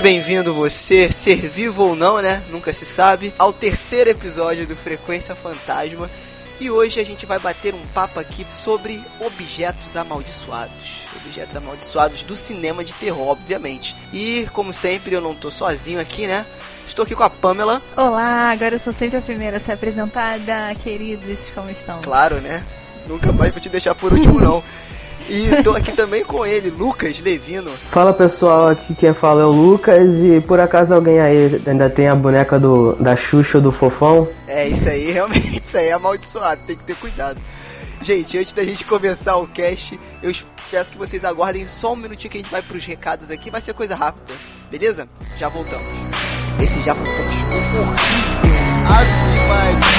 Seja bem-vindo você, ser vivo ou não, né? Nunca se sabe, ao terceiro episódio do Frequência Fantasma. E hoje a gente vai bater um papo aqui sobre objetos amaldiçoados. Objetos amaldiçoados do cinema de terror, obviamente. E, como sempre, eu não tô sozinho aqui, né? Estou aqui com a Pamela. Olá, agora eu sou sempre a primeira a ser apresentada. Queridos, como estão? Claro, né? Nunca mais vou te deixar por último, não. E tô aqui também com ele, Lucas Levino. Fala pessoal, aqui quem fala é o Lucas e por acaso alguém aí ainda tem a boneca do, da Xuxa ou do Fofão? É, isso aí realmente, isso aí é amaldiçoado, tem que ter cuidado. Gente, antes da gente começar o cast, eu peço que vocês aguardem só um minutinho que a gente vai pros recados aqui, vai ser coisa rápida, beleza? Já voltamos. Esse já voltamos ficou horrível. Ave Maria.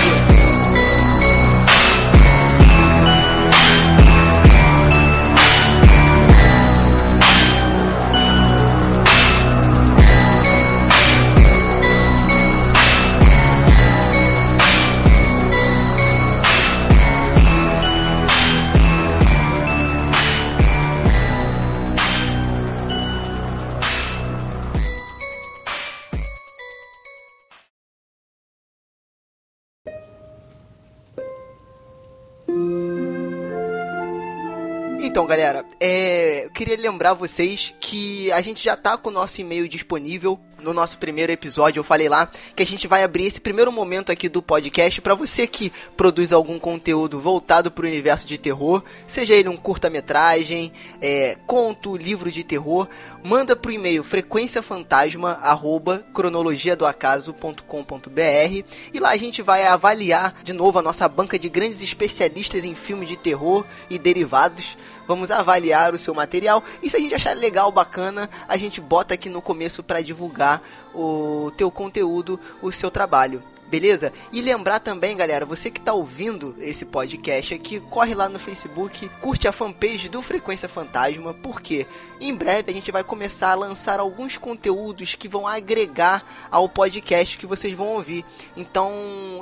Queria lembrar vocês que a gente já tá com o nosso e-mail disponível. No nosso primeiro episódio, eu falei lá que a gente vai abrir esse primeiro momento aqui do podcast para você que produz algum conteúdo voltado para o universo de terror, seja ele um curta-metragem, é, conto, livro de terror, manda pro e-mail frequenciafantasma@cronologiadoacaso.com.br e lá a gente vai avaliar de novo a nossa banca de grandes especialistas em filmes de terror e derivados. Vamos avaliar o seu material e se a gente achar legal, bacana, a gente bota aqui no começo para divulgar o teu conteúdo, o seu trabalho. Beleza? E lembrar também, galera, você que está ouvindo esse podcast aqui, corre lá no Facebook, curte a fanpage do Frequência Fantasma, porque em breve a gente vai começar a lançar alguns conteúdos que vão agregar ao podcast que vocês vão ouvir. Então,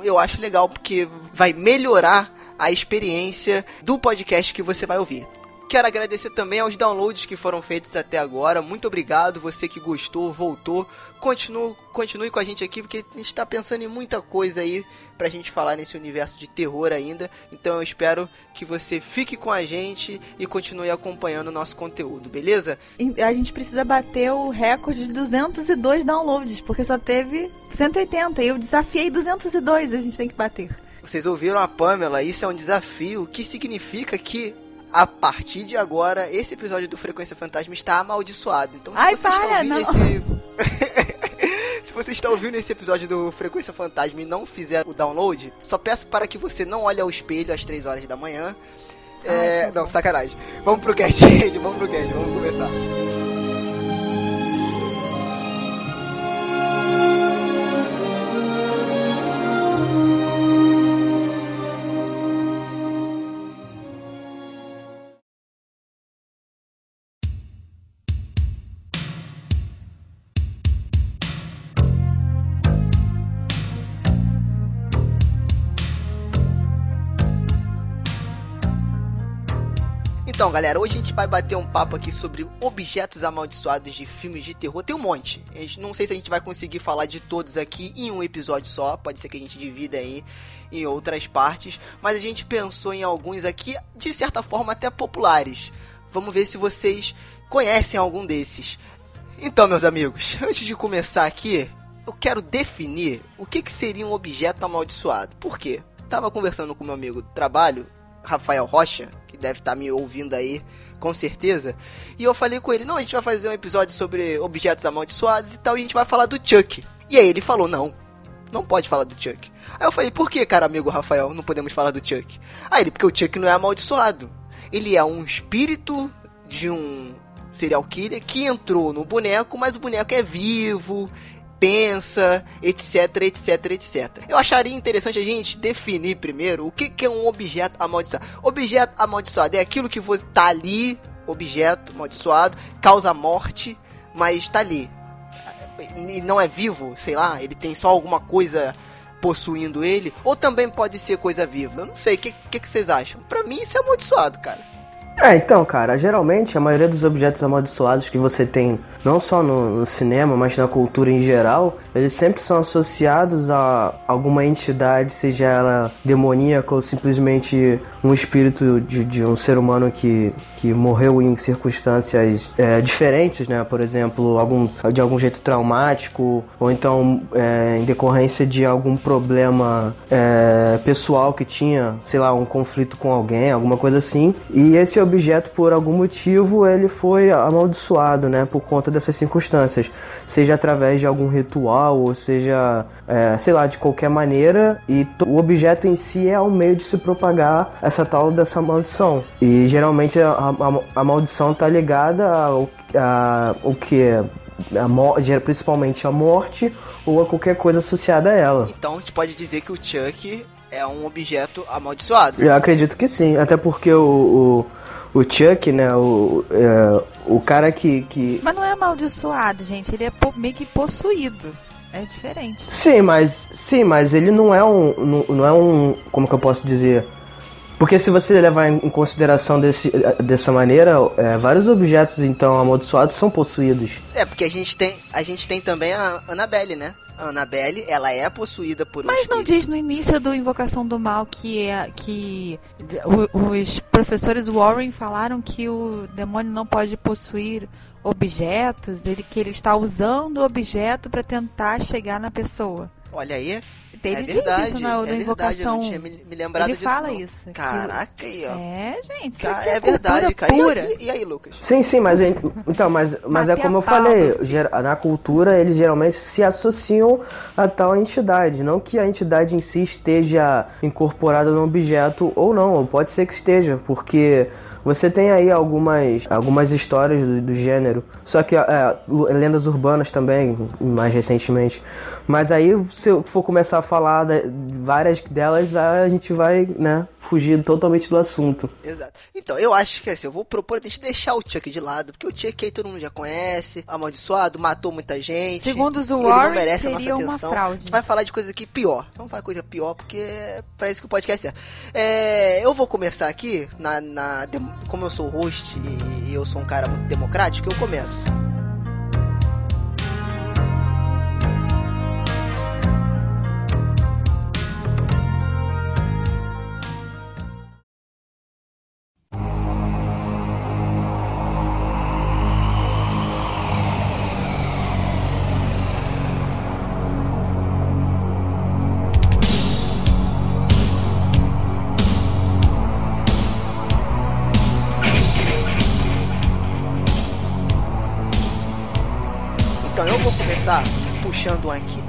eu acho legal porque vai melhorar a experiência do podcast que você vai ouvir. Quero agradecer também aos downloads que foram feitos até agora. Muito obrigado, você que gostou, voltou. Continue, continue com a gente aqui, porque a gente está pensando em muita coisa aí pra gente falar nesse universo de terror ainda. Então eu espero que você fique com a gente e continue acompanhando o nosso conteúdo, beleza? A gente precisa bater o recorde de 202 downloads, porque só teve 180. E eu desafiei 202, a gente tem que bater. Vocês ouviram a Pamela, isso é um desafio, que significa que a partir de agora, esse episódio do Frequência Fantasma está amaldiçoado. Então, se Ai, você está para, ouvindo não. esse. se você está ouvindo esse episódio do Frequência Fantasma e não fizer o download, só peço para que você não olhe ao espelho às 3 horas da manhã. É, Ai, tá não, sacanagem. Vamos pro cast, gente. Vamos pro cast. Vamos começar. Então, galera, hoje a gente vai bater um papo aqui sobre objetos amaldiçoados de filmes de terror. Tem um monte. Gente, não sei se a gente vai conseguir falar de todos aqui em um episódio só. Pode ser que a gente divida aí em outras partes. Mas a gente pensou em alguns aqui, de certa forma, até populares. Vamos ver se vocês conhecem algum desses. Então, meus amigos, antes de começar aqui, eu quero definir o que, que seria um objeto amaldiçoado. Por quê? Tava conversando com meu amigo do trabalho Rafael Rocha, que deve estar me ouvindo aí, com certeza. E eu falei com ele: não, a gente vai fazer um episódio sobre objetos amaldiçoados e tal, e a gente vai falar do Chuck. E aí ele falou: não, não pode falar do Chuck. Aí eu falei: por que, cara amigo Rafael, não podemos falar do Chuck? Aí ele: porque o Chuck não é amaldiçoado. Ele é um espírito de um serial killer que entrou no boneco, mas o boneco é vivo, pensa, etc, etc, etc. Eu acharia interessante a gente definir primeiro o que, que é um objeto amaldiçoado. Objeto amaldiçoado é aquilo que você tá ali, objeto amaldiçoado, causa morte, mas tá ali. E não é vivo, sei lá, ele tem só alguma coisa possuindo ele, ou também pode ser coisa viva. Eu não sei, o que, que, que vocês acham? Pra mim isso é amaldiçoado, cara. É, então, cara, geralmente a maioria dos objetos amaldiçoados que você tem, não só no, no, cinema, mas na cultura em geral, eles sempre são associados a alguma entidade, seja ela demoníaca ou simplesmente um espírito de, de um ser humano que, que morreu em circunstâncias é, diferentes, né? Por exemplo, algum, de algum jeito traumático, ou então é, em decorrência de algum problema é, pessoal que tinha, sei lá, um conflito com alguém, alguma coisa assim. E esse objeto, por algum motivo, ele foi amaldiçoado, né? Por conta dessas circunstâncias. Seja através de algum ritual, ou seja, é, sei lá, de qualquer maneira. E o objeto em si é o meio de se propagar essa tal dessa maldição. E geralmente a, a, a maldição tá ligada ao, a, o que? A, principalmente a morte ou a qualquer coisa associada a ela. Então a gente pode dizer que o Chuck é um objeto amaldiçoado. Eu acredito que sim, até porque o, o, o Chuck, né, o, é, o cara que, que... Mas não é amaldiçoado, gente, ele é meio que possuído. É diferente. Sim, mas sim, mas ele não é um não, não é um, como que eu posso dizer? Porque se você levar em consideração desse, dessa maneira, é, vários objetos então amaldiçoados são possuídos. É, porque a gente tem, a gente tem também a Annabelle, né? A Annabelle, ela é possuída por um Mas não diz no início do Invocação do Mal que, é, que os professores Warren falaram que o demônio não pode possuir objetos, ele que ele está usando o objeto para tentar chegar na pessoa. Olha aí, ele é diz verdade, isso na, é invocação. Verdade, eu não tinha me, me lembrado ele disso. fala não. isso. Caraca, aí, ó. É, gente. É, é verdade, cara. Pura. E, e, aí, Lucas? Sim, sim, mas então, mas, mas é como eu falei, na cultura eles geralmente se associam a tal entidade, não que a entidade em si esteja incorporada no objeto ou não, pode ser que esteja, porque você tem aí algumas, algumas histórias do, do gênero, só que é, lendas urbanas também, mais recentemente. Mas aí, se eu for começar a falar de várias delas, a gente vai, né, fugir totalmente do assunto. Exato. Então, eu acho que assim, eu vou propor a gente deixar o Chuck de lado, porque o Chuck aí todo mundo já conhece, amaldiçoado, matou muita gente. Segundo os ele Warren, não merece a nossa seria uma atenção. A gente vai falar de coisa aqui pior. Vamos falar coisa pior, porque é pra isso que o podcast é. é eu vou começar aqui, na, na, como eu sou host e eu sou um cara muito democrático, eu começo.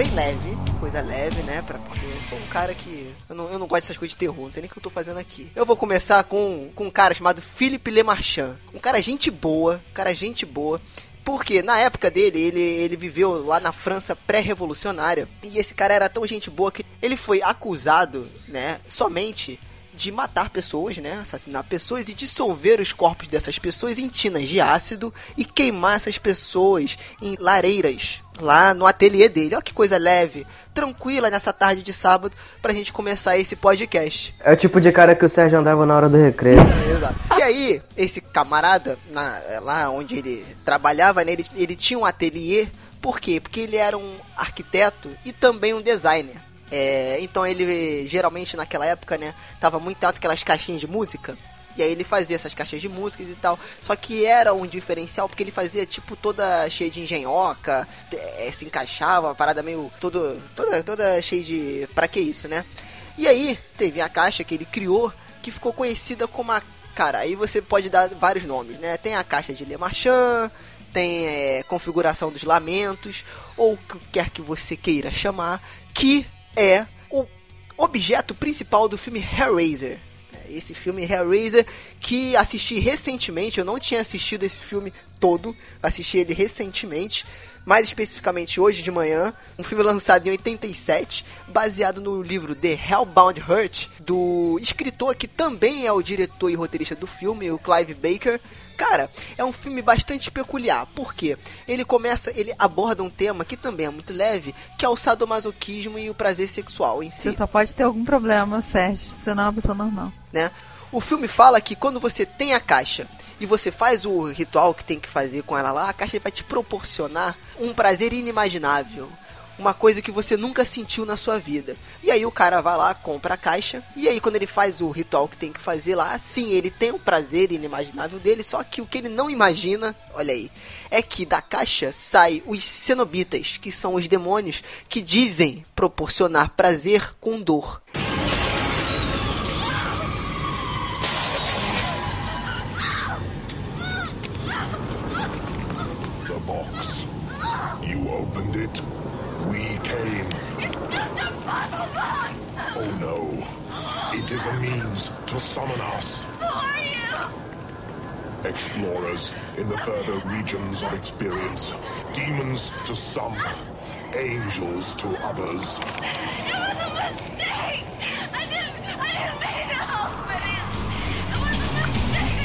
Bem leve, coisa leve, né? Pra, porque eu sou um cara que. Eu não, eu não gosto dessas coisas de terror, não sei nem o que eu tô fazendo aqui. Eu vou começar com, com um cara chamado Philippe Lemarchand. Um cara gente boa, um cara gente boa. Porque na época dele, ele, ele viveu lá na França pré-revolucionária. E esse cara era tão gente boa que ele foi acusado, né, somente de matar pessoas, né? Assassinar pessoas e dissolver os corpos dessas pessoas em tinas de ácido e queimar essas pessoas em lareiras lá no ateliê dele. Olha que coisa leve, tranquila nessa tarde de sábado pra gente começar esse podcast. É o tipo de cara que o Sérgio andava na hora do recreio. Exato. E aí, esse camarada, na, lá onde ele trabalhava, né, ele, ele tinha um ateliê. Por quê? Porque ele era um arquiteto e também um designer. É, então ele geralmente naquela época, né, tava muito alto aquelas caixinhas de música. E aí ele fazia essas caixas de músicas e tal. Só que era um diferencial porque ele fazia tipo toda cheia de engenhoca, é, se encaixava, uma parada meio todo, toda, toda cheia de. Pra que isso, né? E aí teve a caixa que ele criou que ficou conhecida como a. Cara, aí você pode dar vários nomes, né? Tem a caixa de Le Marchand, tem é, configuração dos lamentos, ou o que quer que você queira chamar, que é o objeto principal do filme Hellraiser. Esse filme Hellraiser que assisti recentemente, eu não tinha assistido esse filme todo, assisti ele recentemente mais especificamente hoje de manhã, um filme lançado em 87, baseado no livro The Hellbound Heart, do escritor que também é o diretor e roteirista do filme, o Clive Baker. Cara, é um filme bastante peculiar, porque ele começa, ele aborda um tema que também é muito leve, que é o sadomasoquismo e o prazer sexual em si. Você só pode ter algum problema, Sérgio, você não é uma pessoa normal. Né? O filme fala que quando você tem a caixa e você faz o ritual que tem que fazer com ela lá, a caixa vai te proporcionar um prazer inimaginável. Uma coisa que você nunca sentiu na sua vida. E aí o cara vai lá, compra a caixa. E aí quando ele faz o ritual que tem que fazer lá, sim, ele tem o prazer inimaginável dele. Só que o que ele não imagina, olha aí, é que da caixa sai os cenobitas, que são os demônios que dizem proporcionar prazer com dor. Summon us. Who are you? Explorers in the further regions of experience. Demons to some, angels to others. It was a mistake! I didn't, I didn't mean to help it! It was a mistake!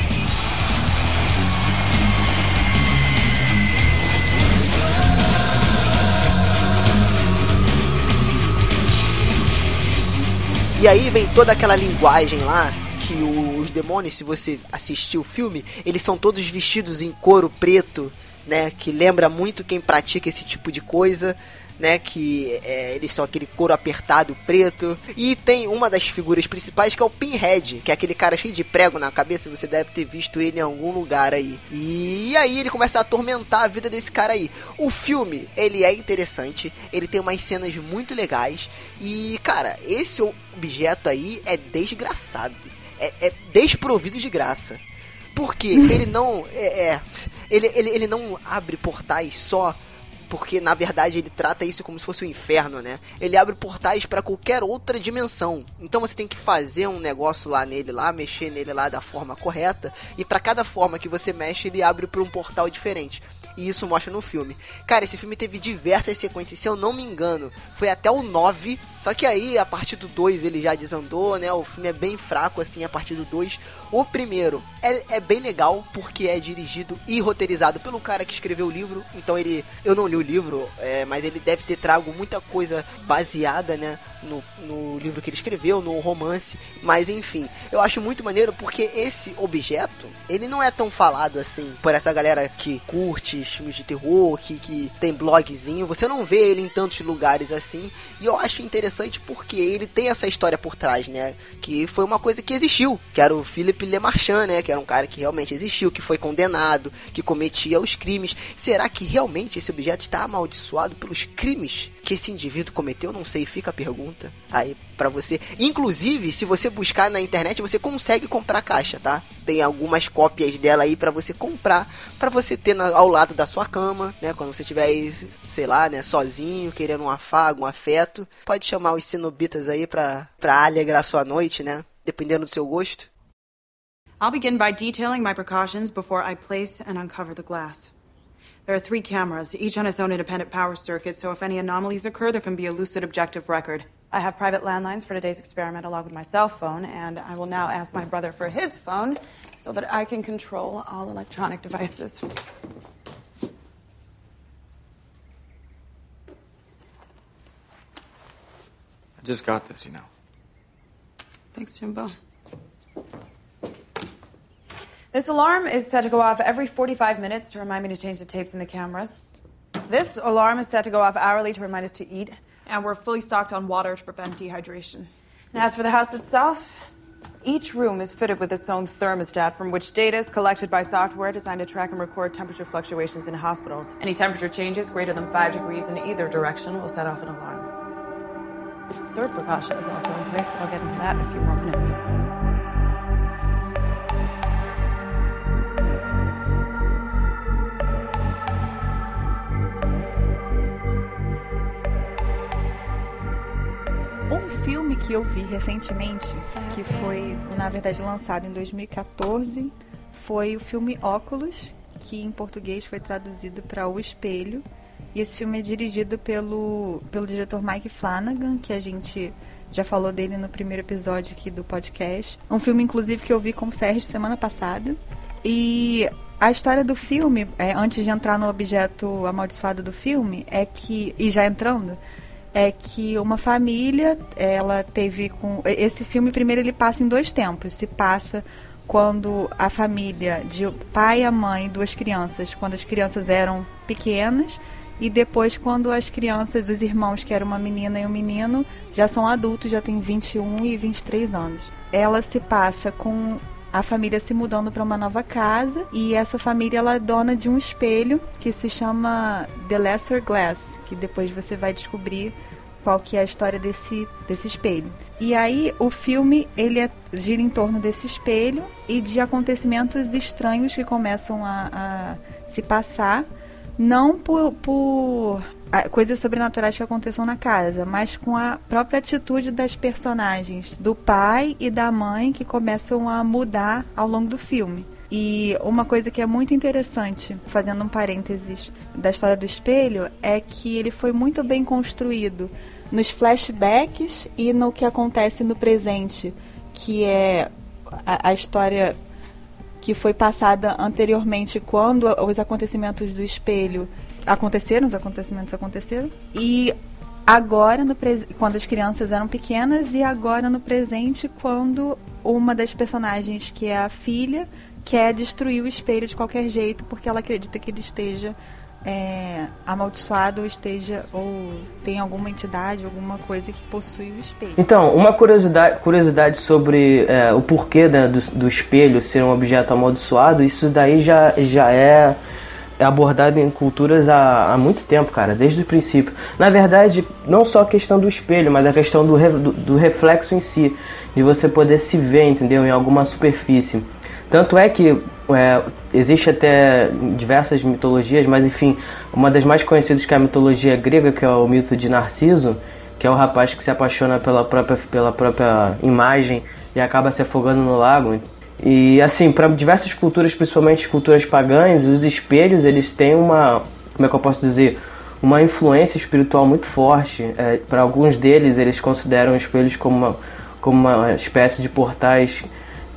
E aí vem toda aquela linguagem lá que os demônios, se você assistir o filme, eles são todos vestidos em couro preto, né? Que lembra muito quem pratica esse tipo de coisa né? Que é, eles são aquele couro apertado preto. E tem uma das figuras principais que é o Pinhead, que é aquele cara cheio de prego na cabeça. Você deve ter visto ele em algum lugar aí. E aí ele começa a atormentar a vida desse cara aí. O filme, ele é interessante, ele tem umas cenas muito legais. E, cara, esse objeto aí é desgraçado. É, é desprovido de graça. Porque ele não. É, é, ele, ele, ele não abre portais só porque na verdade ele trata isso como se fosse o um inferno, né? Ele abre portais para qualquer outra dimensão. Então você tem que fazer um negócio lá nele lá, mexer nele lá da forma correta, e para cada forma que você mexe, ele abre para um portal diferente. E isso mostra no filme. Cara, esse filme teve diversas sequências, se eu não me engano, foi até o 9, só que aí a partir do 2 ele já desandou, né? O filme é bem fraco assim a partir do 2. O primeiro é, é bem legal porque é dirigido e roteirizado pelo cara que escreveu o livro, então ele eu não li o livro, é, mas ele deve ter trago muita coisa baseada, né, no, no livro que ele escreveu, no romance. Mas enfim, eu acho muito maneiro porque esse objeto, ele não é tão falado assim por essa galera que curte filmes de terror, que, que tem blogzinho. Você não vê ele em tantos lugares assim. E eu acho interessante porque ele tem essa história por trás, né? Que foi uma coisa que existiu, que era o Philip Lemarchand, né? Que era um cara que realmente existiu, que foi condenado, que cometia os crimes. Será que realmente esse objeto está amaldiçoado pelos crimes que esse indivíduo cometeu? Não sei, fica a pergunta aí para você. Inclusive, se você buscar na internet, você consegue comprar caixa, tá? Tem algumas cópias dela aí para você comprar, para você ter na, ao lado da sua cama, né? Quando você estiver aí, sei lá, né, sozinho, querendo um afago, um afeto, pode chamar os cenobitas aí pra, pra alegrar sua noite, né? Dependendo do seu gosto. I'll begin by detailing my precautions before I place and uncover the glass. There are three cameras, each on its own independent power circuit, so if any anomalies occur, there can be a lucid objective record. I have private landlines for today's experiment along with my cell phone, and I will now ask my brother for his phone so that I can control all electronic devices. I just got this, you know. Thanks, Jimbo. This alarm is set to go off every 45 minutes to remind me to change the tapes in the cameras. This alarm is set to go off hourly to remind us to eat. And we're fully stocked on water to prevent dehydration. And as for the house itself, each room is fitted with its own thermostat from which data is collected by software designed to track and record temperature fluctuations in hospitals. Any temperature changes greater than 5 degrees in either direction will set off an alarm. Third precaution is also in place, but I'll get into that in a few more minutes. Que eu vi recentemente, que foi, na verdade, lançado em 2014, foi o filme Óculos, que em português foi traduzido para O Espelho. E esse filme é dirigido pelo, pelo diretor Mike Flanagan, que a gente já falou dele no primeiro episódio aqui do podcast. Um filme, inclusive, que eu vi com o Sérgio semana passada. E a história do filme, é, antes de entrar no objeto amaldiçoado do filme, é que, e já entrando, é que uma família, ela teve com. Esse filme, primeiro, ele passa em dois tempos. Se passa quando a família de pai, a mãe, duas crianças, quando as crianças eram pequenas, e depois quando as crianças, os irmãos, que eram uma menina e um menino, já são adultos, já têm 21 e 23 anos. Ela se passa com a família se mudando para uma nova casa e essa família ela é dona de um espelho que se chama The Lesser Glass, que depois você vai descobrir qual que é a história desse, desse espelho. E aí o filme ele é, gira em torno desse espelho e de acontecimentos estranhos que começam a, a se passar, não por, por coisas sobrenaturais que aconteçam na casa, mas com a própria atitude das personagens, do pai e da mãe que começam a mudar ao longo do filme. E uma coisa que é muito interessante, fazendo um parênteses da história do espelho, é que ele foi muito bem construído nos flashbacks e no que acontece no presente, que é a, a história que foi passada anteriormente quando os acontecimentos do espelho aconteceram, os acontecimentos aconteceram. E agora, no quando as crianças eram pequenas, e agora no presente, quando uma das personagens, que é a filha, quer destruir o espelho de qualquer jeito, porque ela acredita que ele esteja é, amaldiçoado ou esteja ou tem alguma entidade, alguma coisa que possui o espelho. Então, uma curiosidade, curiosidade sobre é, o porquê né, do, do espelho ser um objeto amaldiçoado, isso daí já, já é abordado em culturas há, há muito tempo, cara, desde o princípio. Na verdade, não só a questão do espelho, mas a questão do, re, do, do reflexo em si, de você poder se ver, entendeu, em alguma superfície. Tanto é que é, existe até diversas mitologias, mas enfim, uma das mais conhecidas que é a mitologia grega, que é o mito de Narciso, que é o rapaz que se apaixona pela própria, pela própria imagem e acaba se afogando no lago. E assim, para diversas culturas, principalmente culturas pagãs, os espelhos eles têm uma, como é que eu posso dizer, uma influência espiritual muito forte. É, para alguns deles, eles consideram espelhos como uma, como uma espécie de portais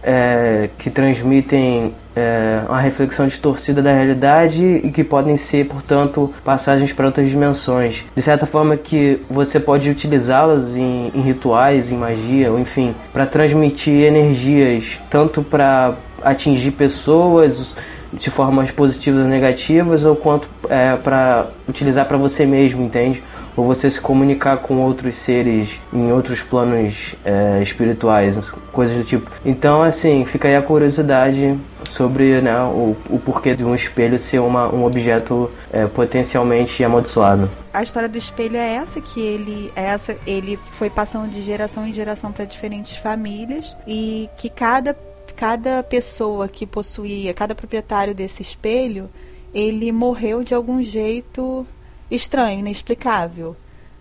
é, que transmitem é, uma reflexão distorcida da realidade e que podem ser, portanto, passagens para outras dimensões. De certa forma que você pode utilizá-las em, em, rituais, em magia, ou enfim, para transmitir energias, tanto para atingir pessoas de formas positivas ou negativas, ou quanto é, para utilizar para você mesmo, entende? Ou você se comunicar com outros seres em outros planos é, espirituais, coisas do tipo. Então, assim, fica aí a curiosidade sobre né, o, o porquê de um espelho ser uma, um objeto é, potencialmente amaldiçoado. A história do espelho é essa que ele é essa ele foi passando de geração em geração para diferentes famílias e que cada cada pessoa que possuía, cada proprietário desse espelho, ele morreu de algum jeito estranho, inexplicável.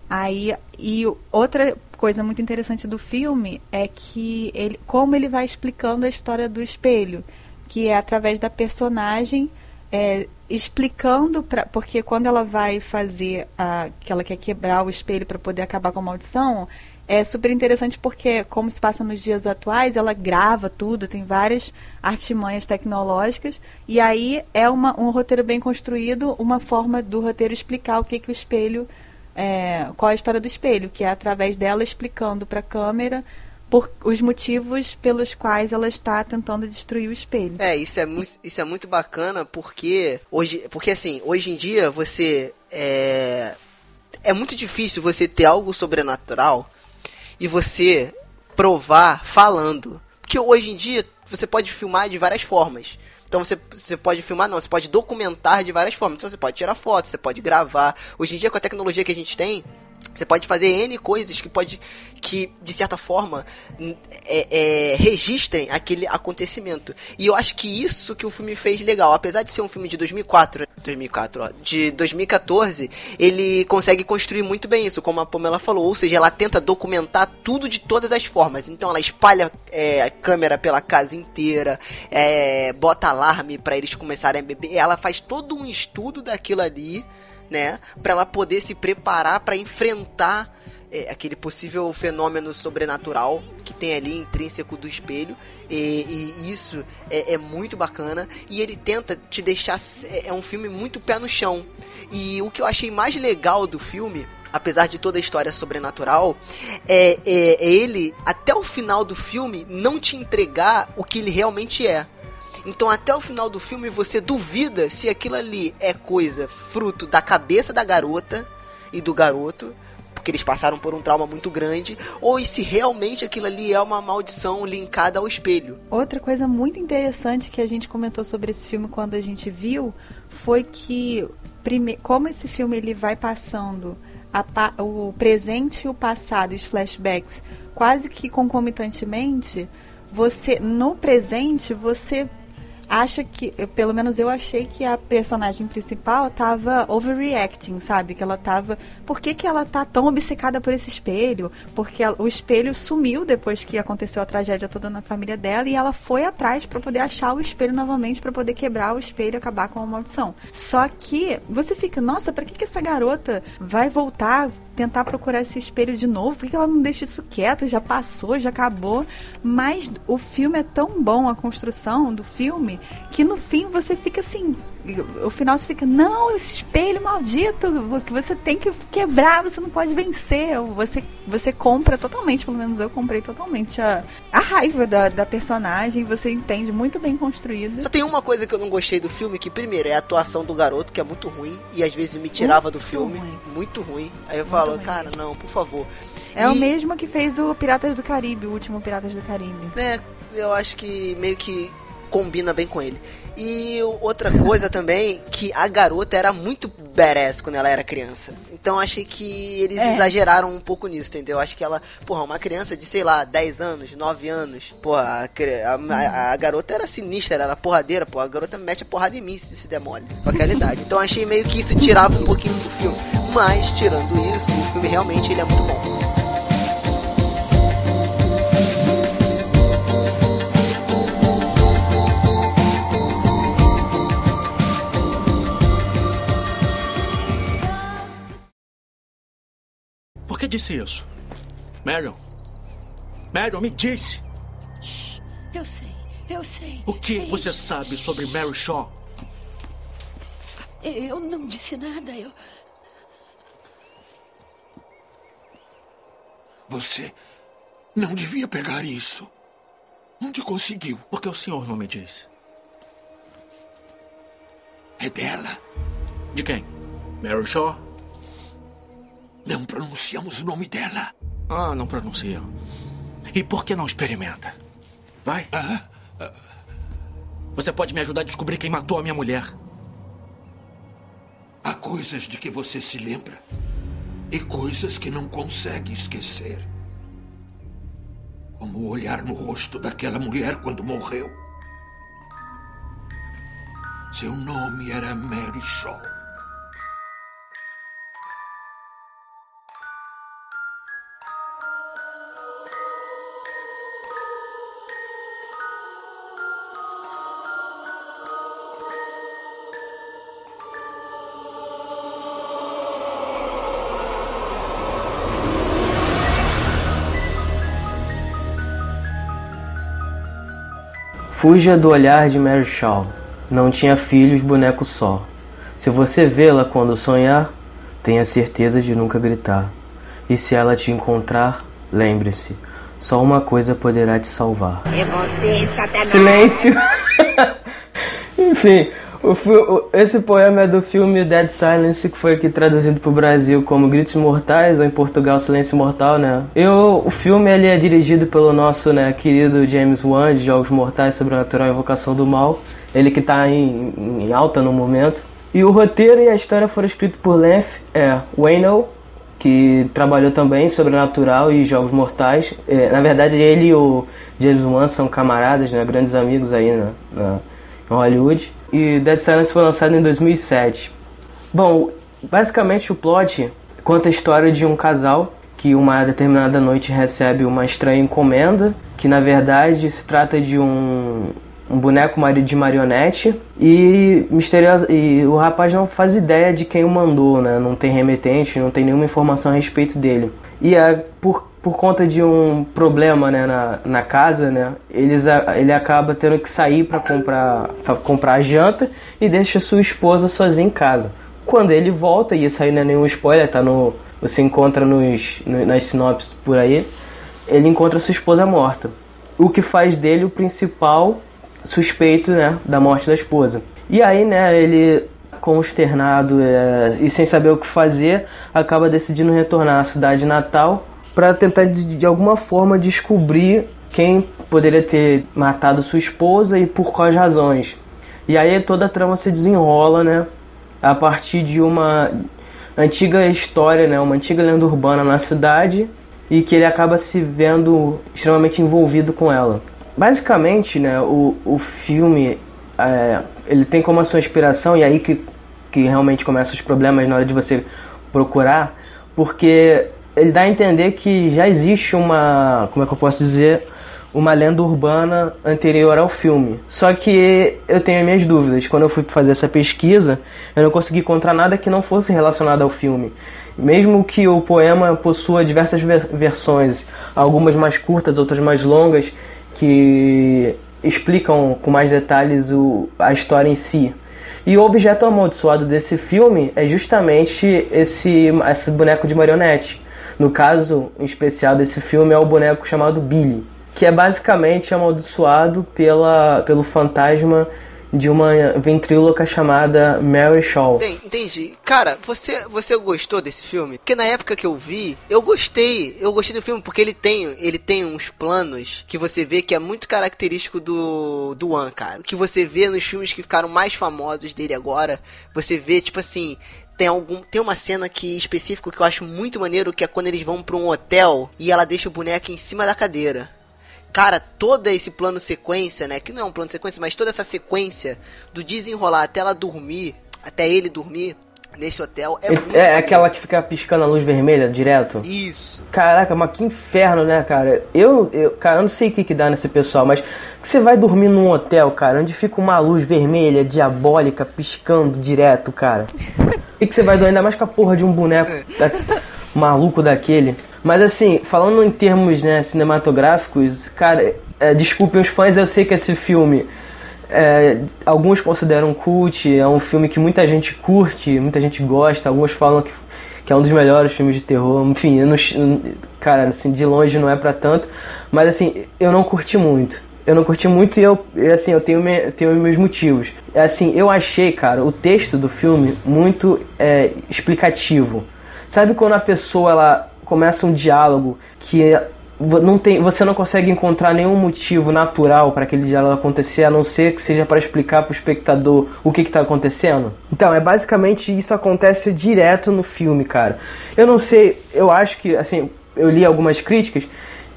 Aí, e outra coisa muito interessante do filme é que ele, como ele vai explicando a história do espelho, que é através da personagem é, explicando para porque quando ela vai fazer a, que ela quer quebrar o espelho para poder acabar com a maldição, é super interessante porque, como se passa nos dias atuais, ela grava tudo, tem várias artimanhas tecnológicas, e aí é uma, um roteiro bem construído, uma forma do roteiro explicar o que, que o espelho. É, qual é a história do espelho, que é através dela explicando para a câmera por os motivos pelos quais ela está tentando destruir o espelho. É, isso é, isso é muito bacana porque hoje, porque assim, hoje em dia você é é muito difícil você ter algo sobrenatural e você provar falando. Porque hoje em dia você pode filmar de várias formas. Então você, você pode filmar, não, você pode documentar de várias formas. Então você pode tirar foto, você pode gravar. Hoje em dia, com a tecnologia que a gente tem, Você pode fazer N coisas que pode que de certa forma é, é, registrem aquele acontecimento. E eu acho que isso que o filme fez legal, apesar de ser um filme de 2004, 2004, ó, de 2014, ele consegue construir muito bem isso, como a Pamela falou, ou seja, ela tenta documentar tudo de todas as formas. Então ela espalha é, a câmera pela casa inteira, é, bota alarme para eles começarem a beber, ela faz todo um estudo daquilo ali né, para ela poder se preparar para enfrentar é, aquele possível fenômeno sobrenatural que tem ali intrínseco do espelho. E, e isso é, é muito bacana. E ele tenta te deixar é é um filme muito pé no chão. E o que eu achei mais legal do filme apesar de toda a história sobrenatural, é, é, é ele, até o final do filme, não te entregar o que ele realmente é. Então, até o final do filme, você duvida se aquilo ali é coisa fruto da cabeça da garota e do garoto, porque eles passaram por um trauma muito grande, ou se realmente aquilo ali é uma maldição linkada ao espelho. Outra coisa muito interessante que a gente comentou sobre esse filme quando a gente viu foi que como esse filme ele vai passando pa- o presente e o passado, os flashbacks, quase que concomitantemente, você no presente você acha que, pelo menos eu achei que a personagem principal tava overreacting, sabe? Que ela tava. Por que, que ela tá tão obcecada por esse espelho? Porque ela- o espelho sumiu depois que aconteceu a tragédia toda na família dela e ela foi atrás para poder achar o espelho novamente, para poder quebrar o espelho e acabar com a maldição. Só que você fica, nossa, pra que, que essa garota vai voltar? Tentar procurar esse espelho de novo, por que que ela não deixa isso quieto? Já passou, já acabou. Mas o filme é tão bom, a construção do filme, que no fim você fica assim. O final você fica, não, esse espelho maldito, que você tem que quebrar, você não pode vencer. Você, você compra totalmente, pelo menos eu comprei totalmente a, a raiva da, da personagem, você entende muito bem construída. Só tem uma coisa que eu não gostei do filme, que primeiro é a atuação do garoto, que é muito ruim, e às vezes me tirava do Muito filme. ruim. Muito ruim. Aí eu falo, ruim. cara, não, por favor. É o E- mesmo que fez o Piratas do Caribe, o último Piratas do Caribe. né, eu acho que meio que combina bem com ele. E outra coisa também, que a garota era muito badass quando ela era criança. Então achei que eles É. exageraram um pouco nisso, entendeu? Acho que ela, porra, uma criança de, sei lá, 10 anos, 9 anos, porra, a, a, a- garota era sinistra, era porradeira, porra, a garota mete a porrada em mim se se demole, com aquela idade. Então achei meio que isso tirava um pouquinho do filme. Mas, tirando isso, o filme realmente ele é muito bom. Que disse isso? Marion? Marion, me disse. Eu sei, eu sei. O que sei. você sabe sobre Mary Shaw? Eu não disse nada, eu. Você não devia pegar isso. Onde conseguiu? Por que o senhor não me disse? É dela. De quem? Mary Shaw? Não pronunciamos o nome dela. Ah, não pronuncia. E por que não experimenta? Vai. Ah, Você pode me ajudar a descobrir quem matou a minha mulher. há coisas de que você se lembra e coisas que não consegue esquecer. Como o olhar no rosto daquela mulher quando morreu. Seu nome era Mary Shaw. Fuja do olhar de Mary Shaw. Não tinha filhos, boneco só. Se você vê-la quando sonhar, tenha certeza de nunca gritar. E se ela te encontrar, lembre-se, só uma coisa poderá te salvar. É você. Silêncio! Enfim, esse poema é do filme Dead Silence, que foi aqui traduzido para o Brasil como Gritos Mortais, ou em Portugal Silêncio Mortal, né? E o, filme ele é dirigido pelo nosso né, querido James Wan, de Jogos Mortais, Sobrenatural e Invocação do Mal. Ele que está em, em alta no momento. E o roteiro e a história foram escritos por Lenth, é, Wayno, que trabalhou também em Sobrenatural e Jogos Mortais. É, na verdade, ele e o James Wan são camaradas, né, grandes amigos aí em Hollywood. E Dead Silence foi lançado em 2007. Bom, basicamente o plot conta a história de um casal que uma determinada noite recebe uma estranha encomenda, que na verdade se trata de um, um boneco de marionete e misterioso e o rapaz não faz ideia de quem o mandou, né? Não tem remetente, não tem nenhuma informação a respeito dele. E é por por conta de um problema né, na, na casa, né, eles, ele acaba tendo que sair para comprar, pra comprar a janta e deixa sua esposa sozinha em casa. Quando ele volta, e isso aí não é nenhum spoiler, tá no, você encontra nos, no, nas sinopses por aí, ele encontra sua esposa morta. O que faz dele o principal suspeito né, da morte da esposa. E aí, né, ele consternado é, e sem saber o que fazer, acaba decidindo retornar à cidade natal para tentar de, de, alguma forma descobrir quem poderia ter matado sua esposa e por quais razões. E aí toda a trama se desenrola, né, a partir de uma antiga história, né, uma antiga lenda urbana na cidade e que ele acaba se vendo extremamente envolvido com ela. Basicamente, né, o, o filme é, ele tem como a sua inspiração e aí que, que realmente começam os problemas na hora de você procurar, porque ele dá a entender que já existe uma, como é que eu posso dizer, uma lenda urbana anterior ao filme. Só que eu tenho minhas dúvidas. Quando eu fui fazer essa pesquisa, eu não consegui encontrar nada que não fosse relacionado ao filme. Mesmo que o poema possua diversas versões, algumas mais curtas, outras mais longas, que explicam com mais detalhes o, a história em si. E o objeto amaldiçoado desse filme é justamente esse, esse boneco de marionete. No caso especial desse filme é o boneco chamado Billy que é basicamente amaldiçoado pela, pelo fantasma de uma ventríloca chamada Mary Shaw. Entendi. Cara, você, você gostou desse filme? Porque na época que eu vi, eu gostei. Eu gostei do filme porque ele tem, ele tem uns planos que você vê que é muito característico do, do One, cara. Que você vê nos filmes que ficaram mais famosos dele agora. Você vê, tipo assim, tem algum tem uma cena que específico que eu acho muito maneiro que é quando eles vão para um hotel e ela deixa o boneco em cima da cadeira. Cara, todo esse plano sequência, né? Que não é um plano sequência, mas toda essa sequência do desenrolar até ela dormir, até ele dormir nesse hotel é, é É, aquela que fica piscando a luz vermelha direto? Isso. Caraca, mas que inferno, né, cara? Eu, eu, cara, eu não sei o que, que dá nesse pessoal, mas você vai dormir num hotel, cara, onde fica uma luz vermelha, diabólica, piscando direto, cara. E que você vai dormir ainda mais com a porra de um boneco da, maluco daquele. Mas assim, falando em termos né, cinematográficos, cara, é, desculpem os fãs, eu sei que esse filme é, alguns consideram cult, é um filme que muita gente curte, muita gente gosta, alguns falam que, que é um dos melhores filmes de terror, enfim, não, cara, assim, de longe não é para tanto, mas assim, eu não curti muito. Eu não curti muito e eu, assim, eu tenho, me, tenho meus motivos. Assim, eu achei, cara, o texto do filme muito é, explicativo. Sabe quando a pessoa ela começa um diálogo que não tem, você não consegue encontrar nenhum motivo natural para aquele diálogo acontecer, a não ser que seja para explicar para o espectador o que está acontecendo. Então, é basicamente isso acontece direto no filme, cara. Eu não sei, eu acho que, assim, eu li algumas críticas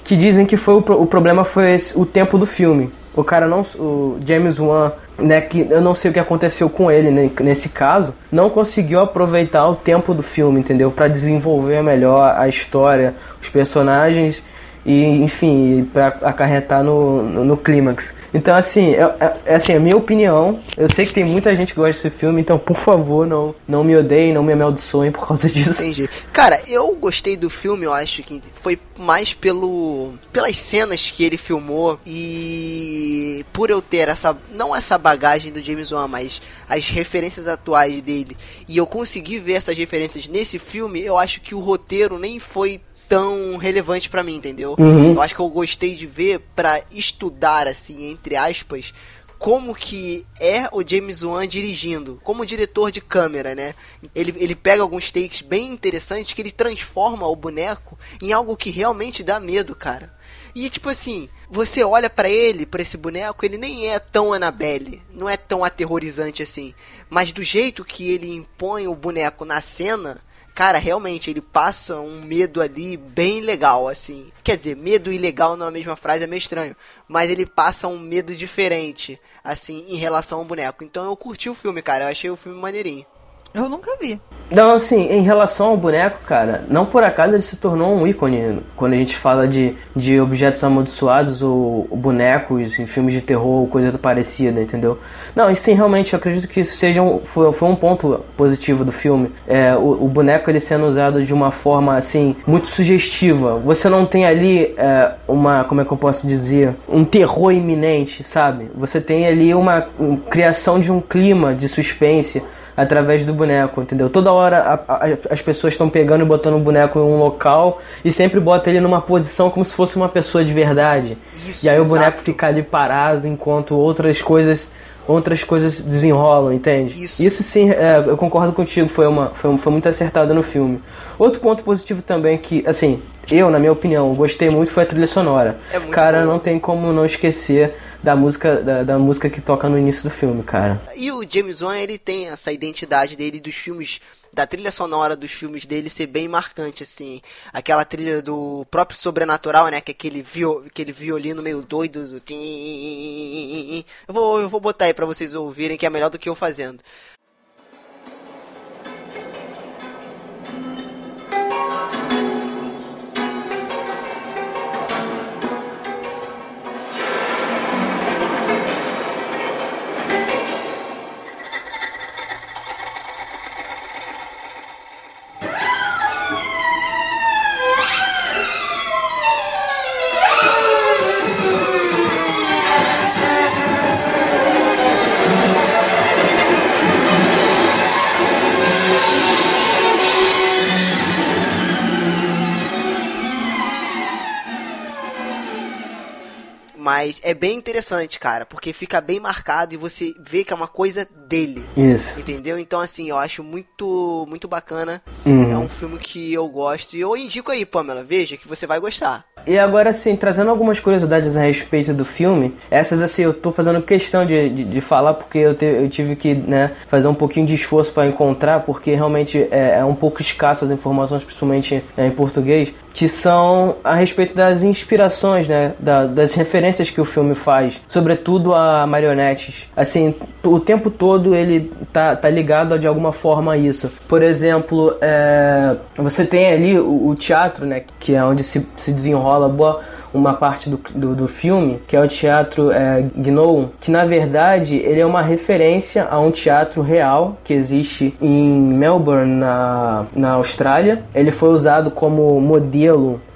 que dizem que foi o, o problema foi o tempo do filme. O cara não, o James Wan né, que eu não sei o que aconteceu com ele né, nesse caso, não conseguiu aproveitar o tempo do filme, entendeu? Para desenvolver melhor a história, os personagens e, enfim, para acarretar no, no, no clímax. Então, assim, é, é, é, assim, a minha opinião. Eu sei que tem muita gente que gosta desse filme, então, por favor, não, não me odeiem, não me amaldiçoem por causa disso. Entendi. Cara, eu gostei do filme, eu acho que foi mais pelo pelas cenas que ele filmou e por eu ter essa não essa bagagem do James Wan, mas as referências atuais dele e eu consegui ver essas referências nesse filme, eu acho que o roteiro nem foi tão relevante para mim, entendeu? Uhum. Eu acho que eu gostei de ver para estudar assim, entre aspas, como que é o James Wan dirigindo, como diretor de câmera, né? Ele, ele pega alguns takes bem interessantes que ele transforma o boneco em algo que realmente dá medo, cara. E tipo assim, você olha para ele, para esse boneco, ele nem é tão Annabelle, não é tão aterrorizante assim. Mas do jeito que ele impõe o boneco na cena, cara, realmente ele passa um medo ali bem legal, assim. Quer dizer, medo e legal na mesma frase é meio estranho, mas ele passa um medo diferente, assim, em relação ao boneco. Então eu curti o filme, cara, eu achei o filme maneirinho. Eu nunca vi. Não, assim, em relação ao boneco, cara, não por acaso ele se tornou um ícone quando a gente fala de, de objetos amaldiçoados ou, ou bonecos em filmes de terror ou coisa parecida, entendeu? Não, e sim, realmente, eu acredito que isso seja um, foi, foi um ponto positivo do filme. É, o, o boneco ele sendo usado de uma forma, assim, muito sugestiva. Você não tem ali é, uma, como é que eu posso dizer, um terror iminente, sabe? Você tem ali uma, criação de um clima de suspense através do boneco, entendeu? Toda hora a, a, as pessoas estão pegando e botando o boneco em um local e sempre bota ele numa posição como se fosse uma pessoa de verdade. Isso, e aí o exato. boneco fica ali parado enquanto outras coisas outras coisas desenrolam, entende? Isso. sim, é, eu concordo contigo, foi, uma, foi, foi muito acertado no filme. Outro ponto positivo também que, assim, eu, na minha opinião, gostei muito foi a trilha sonora. É cara, boa. não tem como não esquecer da música da, da música que toca no início do filme, cara. E o James Wan, ele tem essa identidade dele dos filmes, da trilha sonora dos filmes dele ser bem marcante, assim. Aquela trilha do próprio Sobrenatural, né? Que é aquele, viol, aquele violino meio doido. Do... Eu vou, eu vou botar aí pra vocês ouvirem, que é melhor do que eu fazendo. Mas é bem interessante, cara, porque fica bem marcado e você vê que é uma coisa dele. Isso. Entendeu? Então, assim, eu acho muito, muito bacana. Uhum. É um filme que eu gosto. E eu indico aí, Pamela, veja que você vai gostar. E agora, assim, trazendo algumas curiosidades a respeito do filme, essas, assim, eu tô fazendo questão de, de, de falar porque eu, te- eu tive que, né, fazer um pouquinho de esforço para encontrar, porque realmente é, é um pouco escasso as informações, principalmente é, em português, que são a respeito das inspirações, né, da- das referências que o filme faz, sobretudo a marionetes. Assim, o tempo todo ele tá, tá ligado de alguma forma a isso. Por exemplo, é, você tem ali o, o teatro, né, que é onde se, se desenrola boa uma parte do, do, do filme, que é o teatro é, Gnou, que na verdade ele é uma referência a um teatro real que existe em Melbourne, na, na Austrália. Ele foi usado como modelo,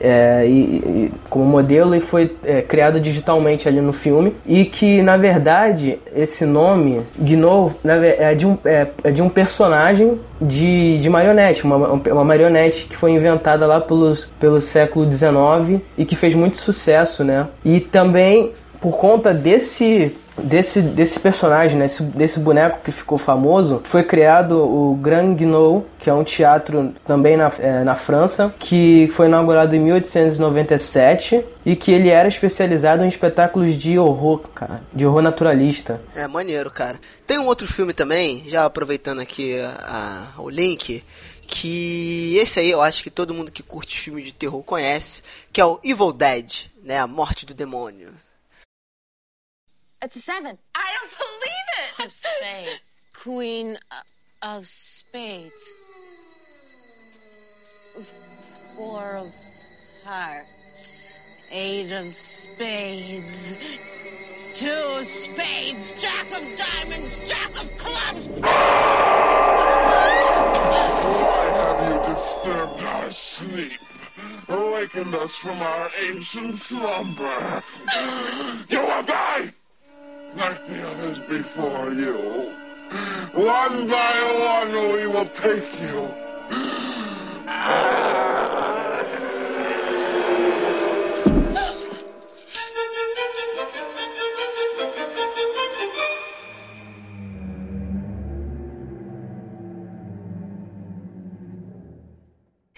é, e, e- como modelo e foi é, criado digitalmente ali no filme. E que na verdade esse nome Gnou é de um, é, é de um personagem de, de marionete, uma, uma marionete que foi inventada lá pelos, pelo século XIX e que fez muito sucesso, né? E também por conta desse desse, desse personagem, né? Esse- desse boneco que ficou famoso, foi criado o Grand Guignol, que é um teatro também na, é, na França, que foi inaugurado em 1897 e que ele era especializado em espetáculos de horror, cara, de horror naturalista. É maneiro, cara. Tem um outro filme também, já aproveitando aqui a- a- o link, que esse aí eu acho que todo mundo que curte filme de terror conhece, que é o Evil Dead, né? A Morte do Demônio. It's a seven. I don't believe it. Of spades. Queen uh, of spades. Four of hearts. Eight of spades. Two spades. Jack of diamonds. Jack of clubs. Why have you disturbed our sleep? Awakened us from our ancient slumber. You will die! Like the others before you. One by one we will take you.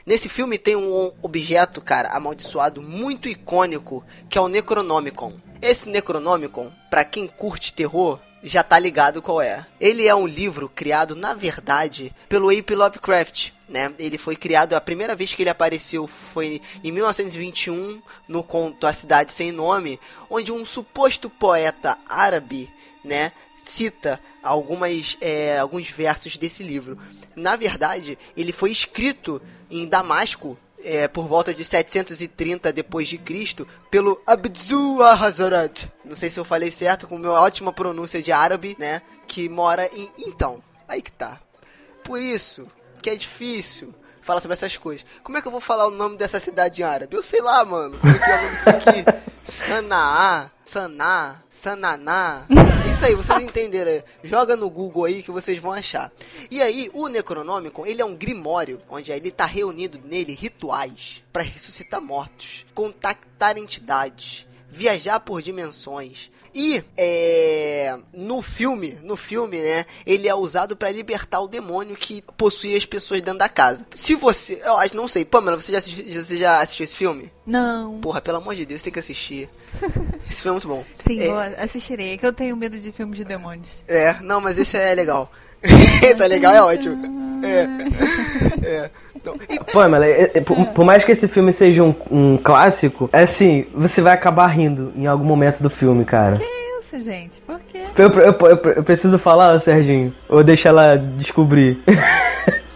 Nesse filme tem um objeto, cara, amaldiçoado muito icônico, que é o Necronomicon. Esse Necronomicon, pra quem curte terror, já tá ligado qual é. Ele é um livro criado, na verdade, pelo Ape Lovecraft. né? Ele foi criado, a primeira vez que ele apareceu foi em 1921 no conto A Cidade Sem Nome, onde um suposto poeta árabe, né, cita algumas, é, alguns versos desse livro. Na verdade, ele foi escrito em Damasco é, por volta de 730 depois de Cristo pelo Abdul Hazarat. Não sei se eu falei certo com minha ótima pronúncia de árabe, né? Que mora em então. Aí que tá. Por isso que é difícil falar sobre essas coisas. Como é que eu vou falar o nome dessa cidade em árabe? Eu sei lá, mano. Como é que é o nome disso aqui? Sanaá, Saná, Sananá. Isso aí, vocês entenderam. Joga no Google aí que vocês vão achar. E aí, o Necronômico, ele é um grimório, onde ele tá reunido nele rituais para ressuscitar mortos, contactar entidades, viajar por dimensões, e é, no filme, no filme, né, ele é usado para libertar o demônio que possui as pessoas dentro da casa. Se você, eu acho, não sei, Pamela, você já, assistiu, você já assistiu esse filme? Não. Porra, pelo amor de Deus, tem que assistir. esse filme é muito bom. Sim, é, assistirei. É que eu tenho medo de filmes de demônios. É, não, mas esse é legal. esse é legal, é ótimo. É. é. Então, e... Pô, Mela, é, é, por, por, mais que esse filme seja um, um, clássico, é assim, você vai acabar rindo em algum momento do filme, cara. Que isso, gente? Por quê? Eu, eu, eu, eu preciso falar, Serginho? Ou deixa ela descobrir?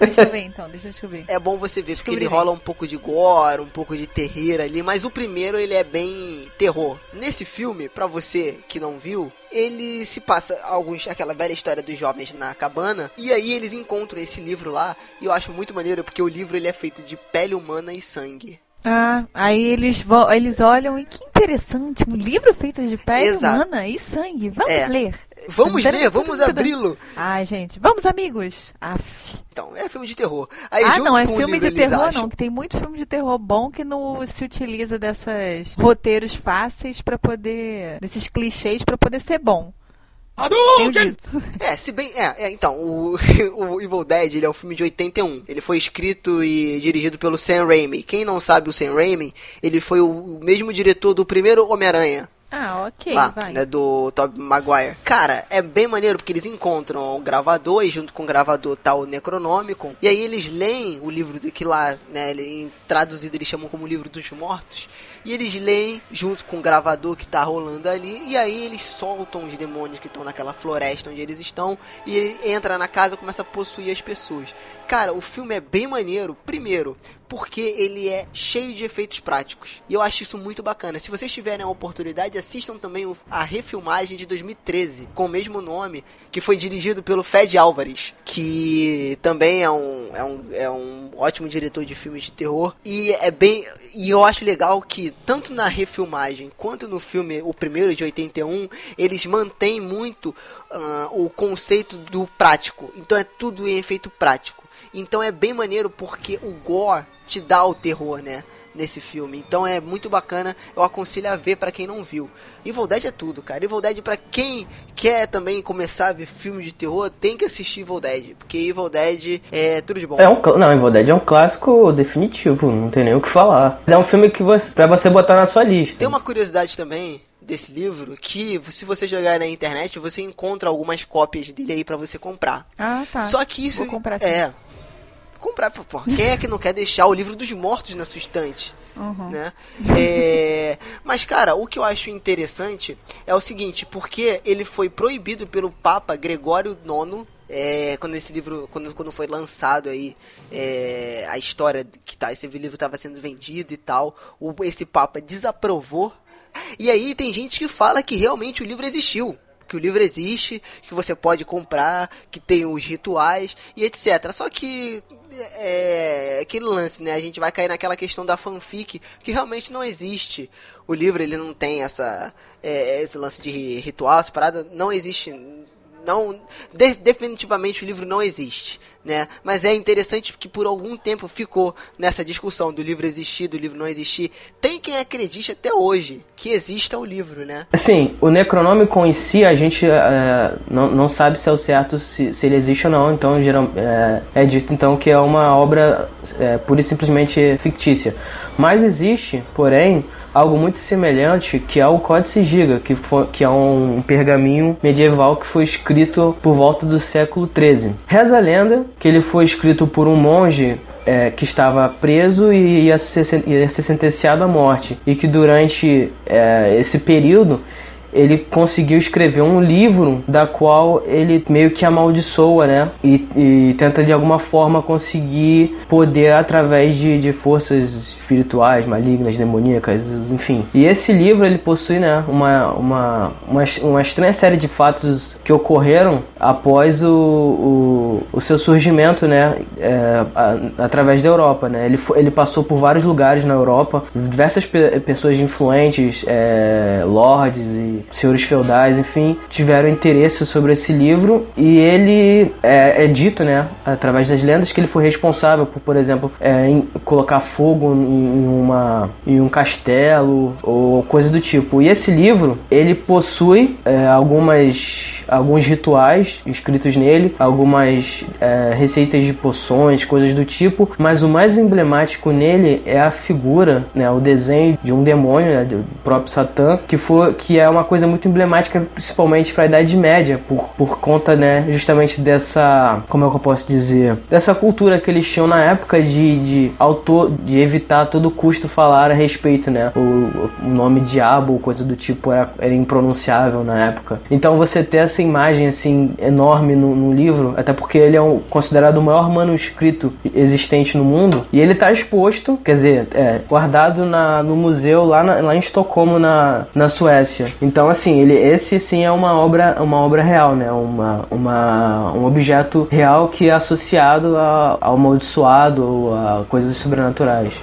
Deixa eu ver então, deixa eu descobrir. É bom você ver, porque ele rola um pouco de gore, um pouco de terror ali, mas o primeiro ele é bem terror. Nesse filme, para você que não viu, ele se passa alguns aquela velha história dos jovens na cabana e aí eles encontram esse livro lá e eu acho muito maneiro porque o livro ele é feito de pele humana e sangue. Ah, aí eles vão, eles olham e que interessante, um livro feito de pele Exato. humana e sangue. Vamos É. ler. Vamos ler, vamos abri-lo. Ai, gente, vamos amigos. Aff. Então, é filme de terror. Aí, ah, não, é filme livro, de terror acham- não, que tem muito filme de terror bom que não se utiliza dessas roteiros fáceis pra poder, desses clichês pra poder ser bom. Dito. É, se bem. É, é, então, o, o Evil Dead ele é um filme de 81. Ele foi escrito e dirigido pelo Sam Raimi. Quem não sabe o Sam Raimi, ele foi o, o mesmo diretor do primeiro Homem-Aranha. Ah, ok, lá, vai. né, do Tobey Maguire. Cara, é bem maneiro porque eles encontram o gravador e junto com o gravador tá o Necronomicon. E aí eles leem o livro do que lá, né, ele, em traduzido eles chamam como livro dos mortos. E eles leem junto com o gravador que tá rolando ali. E aí eles soltam os demônios que estão naquela floresta onde eles estão. E ele entra na casa e começa a possuir as pessoas. Cara, o filme é bem maneiro. Primeiro, porque ele é cheio de efeitos práticos. E eu acho isso muito bacana. Se vocês tiverem a oportunidade, assistam também a refilmagem de 2013, com o mesmo nome, que foi dirigido pelo Fed Álvares, que também é um, é um, é um ótimo diretor de filmes de terror. E é bem. E eu acho legal que, tanto na refilmagem quanto no filme, o primeiro de 81, eles mantêm muito ah, o conceito do prático. Então é tudo em efeito prático. Então é bem maneiro porque o gore te dá o terror, né? Nesse filme. Então é muito bacana. Eu aconselho a ver pra quem não viu. Evil Dead é tudo, cara. Evil Dead pra quem quer também começar a ver filme de terror, tem que assistir Evil Dead. Porque Evil Dead é tudo de bom. É um, não, Evil Dead é um clássico definitivo, não tem nem o que falar. É um filme que você, pra você botar na sua lista. Tem uma curiosidade também desse livro que se você jogar na internet você encontra algumas cópias dele aí pra você comprar. Ah, tá. Só que isso Vou comprar sim. é comprar, pô, quem é que não quer deixar o livro dos mortos na sua estante? Uhum. Né? É, Mas, cara, o que eu acho interessante é o seguinte, porque ele foi proibido pelo Papa Gregório IX é, quando esse livro, quando, quando foi lançado aí é, a história que tá, esse livro estava sendo vendido e tal, o, esse Papa desaprovou. E aí tem gente que fala que realmente o livro existiu. Que o livro existe, que você pode comprar, que tem os rituais e etc. Só que é aquele lance, né? A gente vai cair naquela questão da fanfic, que realmente não existe. O livro ele não tem essa é, esse lance de ritual, essa parada não existe. Não, de- definitivamente o livro não existe, né? Mas é interessante que por algum tempo ficou nessa discussão do livro existir, do livro não existir. Tem quem acredite até hoje que exista o livro, né? Assim, o Necronômico em si, a gente é, não, não sabe se é o certo, se, se ele existe ou não, então geral, é, é dito então que é uma obra é, pura e simplesmente fictícia. Mas existe, porém, algo muito semelhante, que é o Códice Giga, que, foi, que é um pergaminho medieval que foi escrito por volta do século XIII. Reza a lenda que ele foi escrito por um monge é, que estava preso e ia ser, ia ser sentenciado à morte, e que durante é, esse período ele conseguiu escrever um livro da qual ele meio que amaldiçoa, né? E, e tenta de alguma forma conseguir poder através de, de forças espirituais, malignas, demoníacas, enfim. E esse livro ele possui, né, uma, uma, uma, uma estranha série de fatos que ocorreram após o, o, o seu surgimento, né, é, a, através da Europa, né? Ele, ele passou por vários lugares na Europa, diversas pe pessoas influentes, é, lords e senhores feudais, enfim, tiveram interesse sobre esse livro e ele é, é, dito, né, através das lendas, que ele foi responsável por, por exemplo, é, colocar fogo em, uma, em um castelo ou coisa do tipo. E esse livro, ele possui é, algumas alguns rituais escritos nele, algumas é, receitas de poções, coisas do tipo, mas o mais emblemático nele é a figura, né, o desenho de um demônio, né, do próprio Satã, que foi que é uma coisa muito emblemática, principalmente para a Idade Média, por, por conta, né, justamente dessa, como é que eu posso dizer, dessa cultura que eles tinham na época de, de autor, de evitar a todo custo falar a respeito, né, o, o nome diabo, coisa do tipo, era, era impronunciável na época. Então você ter essa imagem, assim, enorme no, no livro, até porque ele é um, considerado o maior manuscrito existente no mundo, e ele está exposto, quer dizer, é, guardado na, no museu lá, na, lá em Estocolmo, na, na Suécia. Então, assim, ele, esse sim é uma obra, uma obra real, né? Uma, uma, um objeto real que é associado ao amaldiçoado ou a coisas sobrenaturais.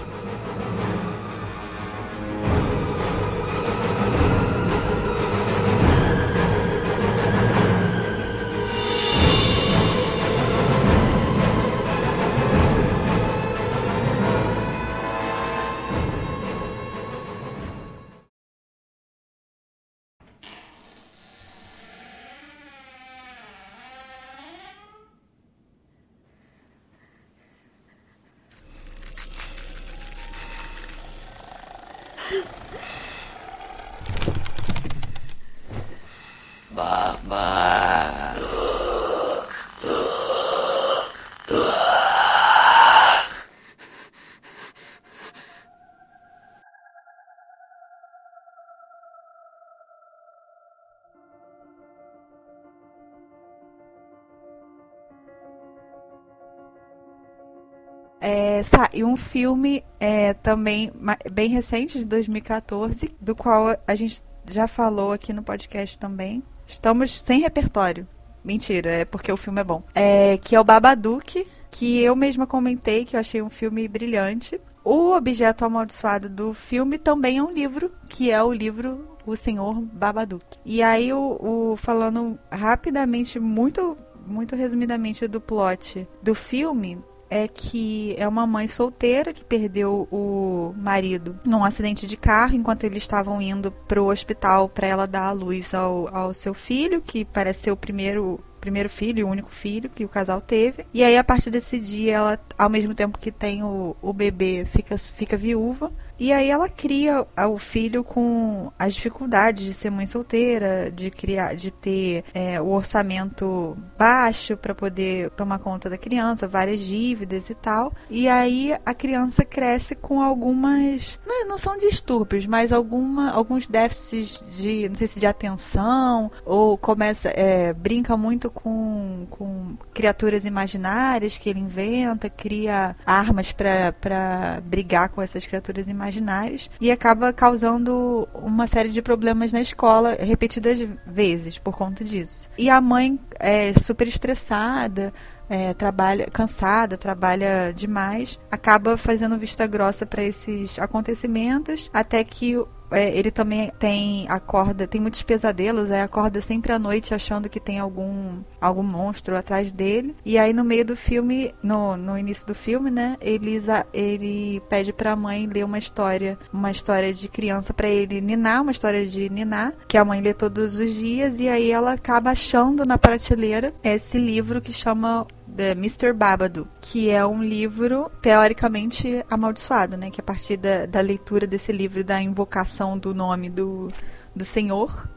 É, saiu um filme é, também bem recente, de 2014, do qual a gente já falou aqui no podcast também. Estamos sem repertório. Mentira, é porque o filme é bom. É, que é o Babadook, que eu mesma comentei que eu achei um filme brilhante. O objeto amaldiçoado do filme também é um livro, que é o livro O Senhor Babadook. E aí, o, o falando rapidamente, muito, muito resumidamente do plot do filme, é que é uma mãe solteira que perdeu o marido num acidente de carro enquanto eles estavam indo para o hospital para ela dar a luz ao, ao seu filho, que parece ser o primeiro primeiro filho o único filho que o casal teve. E aí, a partir desse dia, ela, ao mesmo tempo que tem o, o bebê, fica, fica viúva. E aí ela cria o filho com as dificuldades de ser mãe solteira, de criar, de ter é, o orçamento baixo para poder tomar conta da criança, várias dívidas e tal. E aí a criança cresce com algumas, não, são distúrbios, mas alguma, alguns déficits de, não sei se de atenção ou começa, é, brinca muito com, com criaturas imaginárias que ele inventa, cria armas para brigar com essas criaturas imaginárias e acaba causando uma série de problemas na escola repetidas vezes por conta disso. E a mãe é super estressada, é, trabalha cansada, trabalha demais, acaba fazendo vista grossa para esses acontecimentos, até que é, ele também tem acorda, tem muitos pesadelos, é, acorda sempre à noite achando que tem algum algum monstro atrás dele. E aí no meio do filme, no, no início do filme, né, ele, ele pede pra mãe ler uma história, uma história de criança para ele ninar, uma história de ninar, que a mãe lê todos os dias, e aí ela acaba achando na prateleira esse livro que chama The Mr. Babado, que é um livro teoricamente amaldiçoado, né? Que a partir da, da leitura desse livro, da invocação do nome do, do Senhor.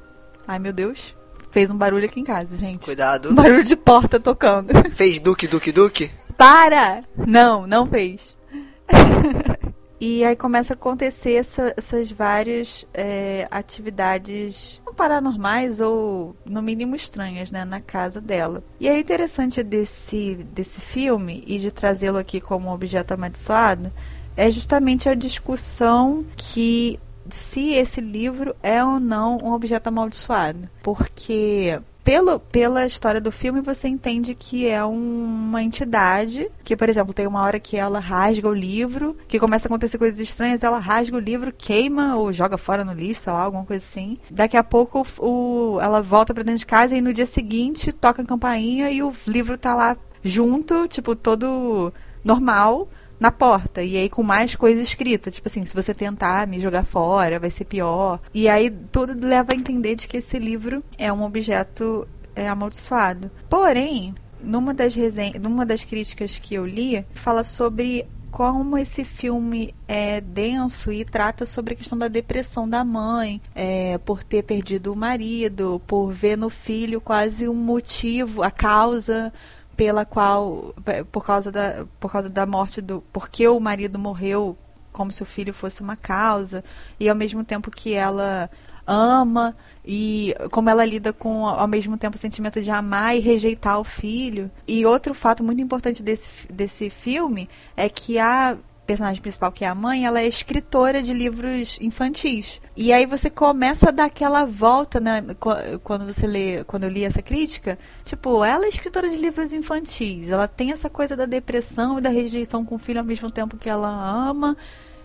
Ai meu Deus. Fez um barulho aqui em casa, gente. Cuidado. Um barulho de porta tocando. Fez Duque, Duque, Duque? Para! Não, não fez. e aí começa a acontecer essa, essas várias é, atividades paranormais ou no mínimo estranhas, né, na casa dela. E é interessante desse desse filme e de trazê-lo aqui como objeto amaldiçoado é justamente a discussão que se esse livro é ou não um objeto amaldiçoado. Porque pelo, pela história do filme, você entende que é um, uma entidade que, por exemplo, tem uma hora que ela rasga o livro, que começa a acontecer coisas estranhas, ela rasga o livro, queima ou joga fora no lixo, sei lá, alguma coisa assim. Daqui a pouco o, ela volta para dentro de casa e no dia seguinte toca a campainha e o livro tá lá junto, tipo, todo normal na porta. E aí com mais coisa escrita. Tipo assim, se você tentar me jogar fora, vai ser pior. E aí tudo leva a entender de que esse livro é um objeto é, amaldiçoado. Porém, numa das, resen numa das críticas que eu li, fala sobre como esse filme é denso e trata sobre a questão da depressão da mãe, é, por ter perdido o marido, por ver no filho quase um motivo, a causa pela qual por causa da por causa da morte do porque o marido morreu como se o filho fosse uma causa e ao mesmo tempo que ela ama e como ela lida com ao mesmo tempo o sentimento de amar e rejeitar o filho. E outro fato muito importante desse, desse filme é que a personagem principal, que é a mãe, ela é escritora de livros infantis. E aí você começa a dar aquela volta, né? Quando você lê, quando eu li essa crítica, tipo, ela é escritora de livros infantis. Ela tem essa coisa da depressão e da rejeição com o filho ao mesmo tempo que ela ama.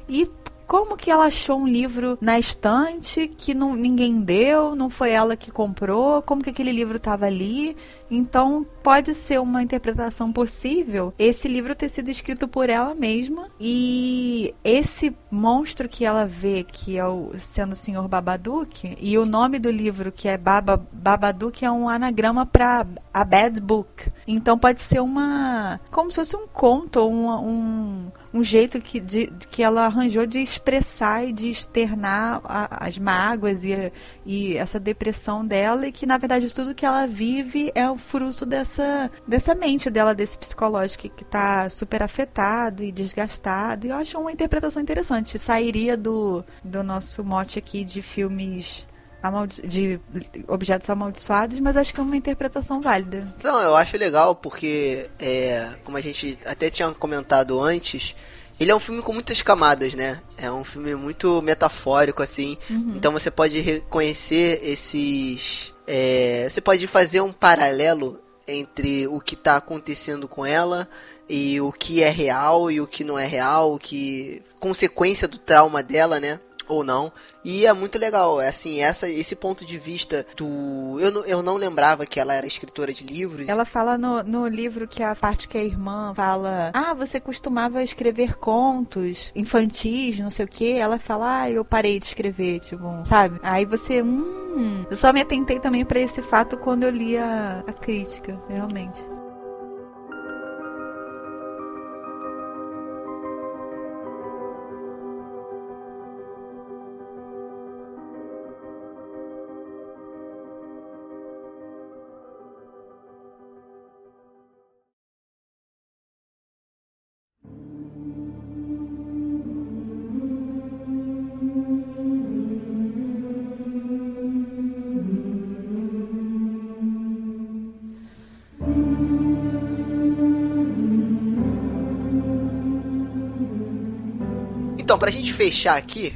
E como que ela achou um livro na estante que não, ninguém deu, não foi ela que comprou, como que aquele livro estava ali. Então, pode ser uma interpretação possível esse livro ter sido escrito por ela mesma e esse monstro que ela vê, que é o sendo o Senhor Babadook, e o nome do livro, que é Baba, Babadook, é um anagrama para a Bad Book. Então, pode ser uma. como se fosse um conto, um, um um jeito que, de, que ela arranjou de expressar e de externar a, as mágoas e, e essa depressão dela, e que na verdade tudo que ela vive é fruto dessa, dessa mente dela, desse psicológico que está super afetado e desgastado. E eu acho uma interpretação interessante. Sairia do, do nosso mote aqui de filmes de objetos amaldiçoados, mas acho que é uma interpretação válida. Não, eu acho legal porque, é, como a gente até tinha comentado antes, ele é um filme com muitas camadas, né? É um filme muito metafórico, assim. Uhum. Então você pode reconhecer esses. É, você pode fazer um paralelo entre o que está acontecendo com ela e o que é real e o que não é real, o que consequência do trauma dela, né? Ou não. E é muito legal, é assim, essa, esse ponto de vista do. Eu, não, eu não lembrava que ela era escritora de livros. Ela fala no, no livro que a parte que a irmã fala: Ah, você costumava escrever contos infantis, não sei o que. Ela fala: Ah, eu parei de escrever, tipo, sabe? Aí você, hum. Eu só me atentei também para esse fato quando eu li a, a crítica, realmente. Fechar aqui,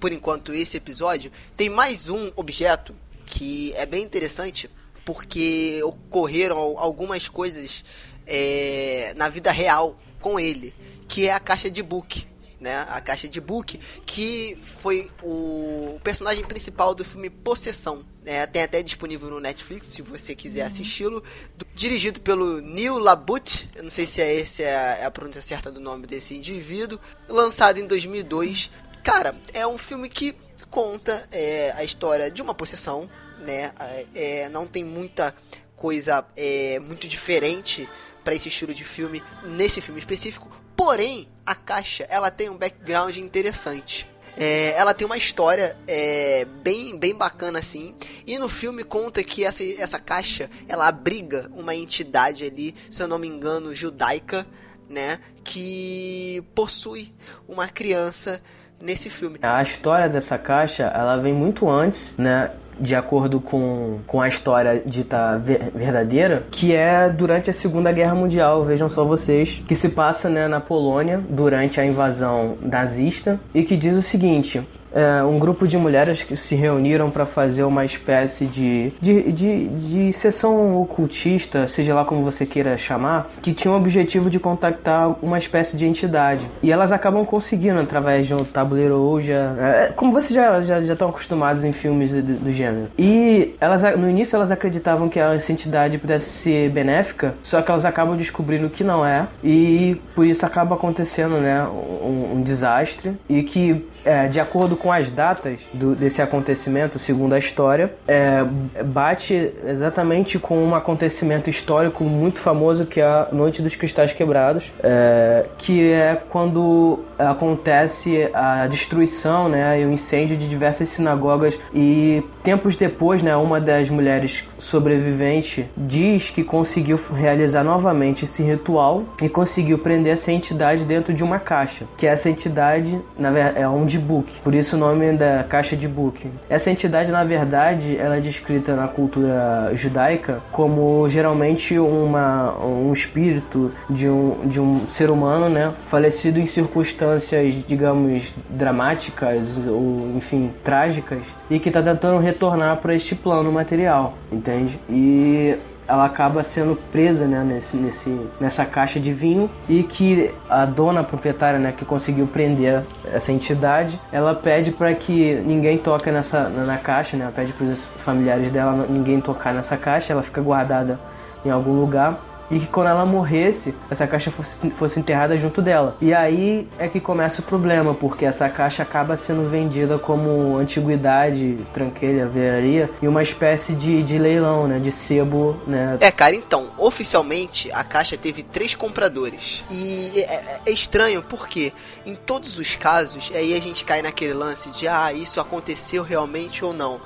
por enquanto, esse episódio, tem mais um objeto que é bem interessante porque ocorreram algumas coisas é, na vida real com ele, que é a caixa de book. Né? A caixa de Book, que foi o personagem principal do filme Possessão. né? tem até disponível no Netflix, se você quiser assisti-lo. Do- Dirigido pelo Neil Labute, eu não sei se é esse é a, é a pronúncia certa do nome desse indivíduo. Lançado em 2002. Cara, é um filme que conta é, a história de uma possessão, né? É, não tem muita coisa é, muito diferente para esse estilo de filme nesse filme específico. Porém, a caixa ela tem um background interessante. É, ela tem uma história é, bem, bem bacana assim. E no filme conta que essa, essa caixa ela abriga uma entidade ali, se eu não me engano, judaica, né? Que possui uma criança nesse filme. A história dessa caixa, ela vem muito antes, né? De acordo com, com a história dita ver- verdadeira, que é durante a Segunda Guerra Mundial, vejam só vocês, que se passa né, na Polônia durante a invasão nazista e que diz o seguinte: é, um grupo de mulheres que se reuniram para fazer uma espécie de, de, de, de sessão ocultista, seja lá como você queira chamar, que tinha o objetivo de contactar uma espécie de entidade. E elas acabam conseguindo através de um tabuleiro Ouija, é, como vocês já, já, já estão acostumados em filmes do, do gênero. E elas, no início elas acreditavam que essa entidade pudesse ser benéfica, só que elas acabam descobrindo que não é, e por isso acaba acontecendo né, um, um desastre, e que é, de acordo com as datas do- desse acontecimento, segundo a história, é, bate exatamente com um acontecimento histórico muito famoso que é a Noite dos Cristais Quebrados, é, que é quando acontece a destruição né, e o incêndio de diversas sinagogas. E tempos depois, né, uma das mulheres sobreviventes diz que conseguiu realizar novamente esse ritual e conseguiu prender essa entidade dentro de uma caixa, que essa entidade na ver- é um de book, por isso o nome da caixa de book. Essa entidade, na verdade, ela é descrita na cultura judaica como geralmente uma, um espírito de um, de um ser humano, né, falecido em circunstâncias, digamos, dramáticas ou, enfim, trágicas, e que está tentando retornar para este plano material, entende? E ela acaba sendo presa né, nesse, nesse, nessa caixa de vinho e que a dona proprietária né, que conseguiu prender essa entidade, ela pede para que ninguém toque nessa na, na caixa, né, ela pede para os familiares dela ninguém tocar nessa caixa, ela fica guardada em algum lugar e que quando ela morresse, essa caixa fosse, fosse enterrada junto dela. E aí é que começa o problema, porque essa caixa acaba sendo vendida como antiguidade, tranqueira, veraria, e uma espécie de, de leilão, né, de sebo, né, É, cara, então, oficialmente a caixa teve três compradores. E é, é- é estranho porque em todos os casos, aí a gente cai naquele lance de ah, isso aconteceu realmente ou não.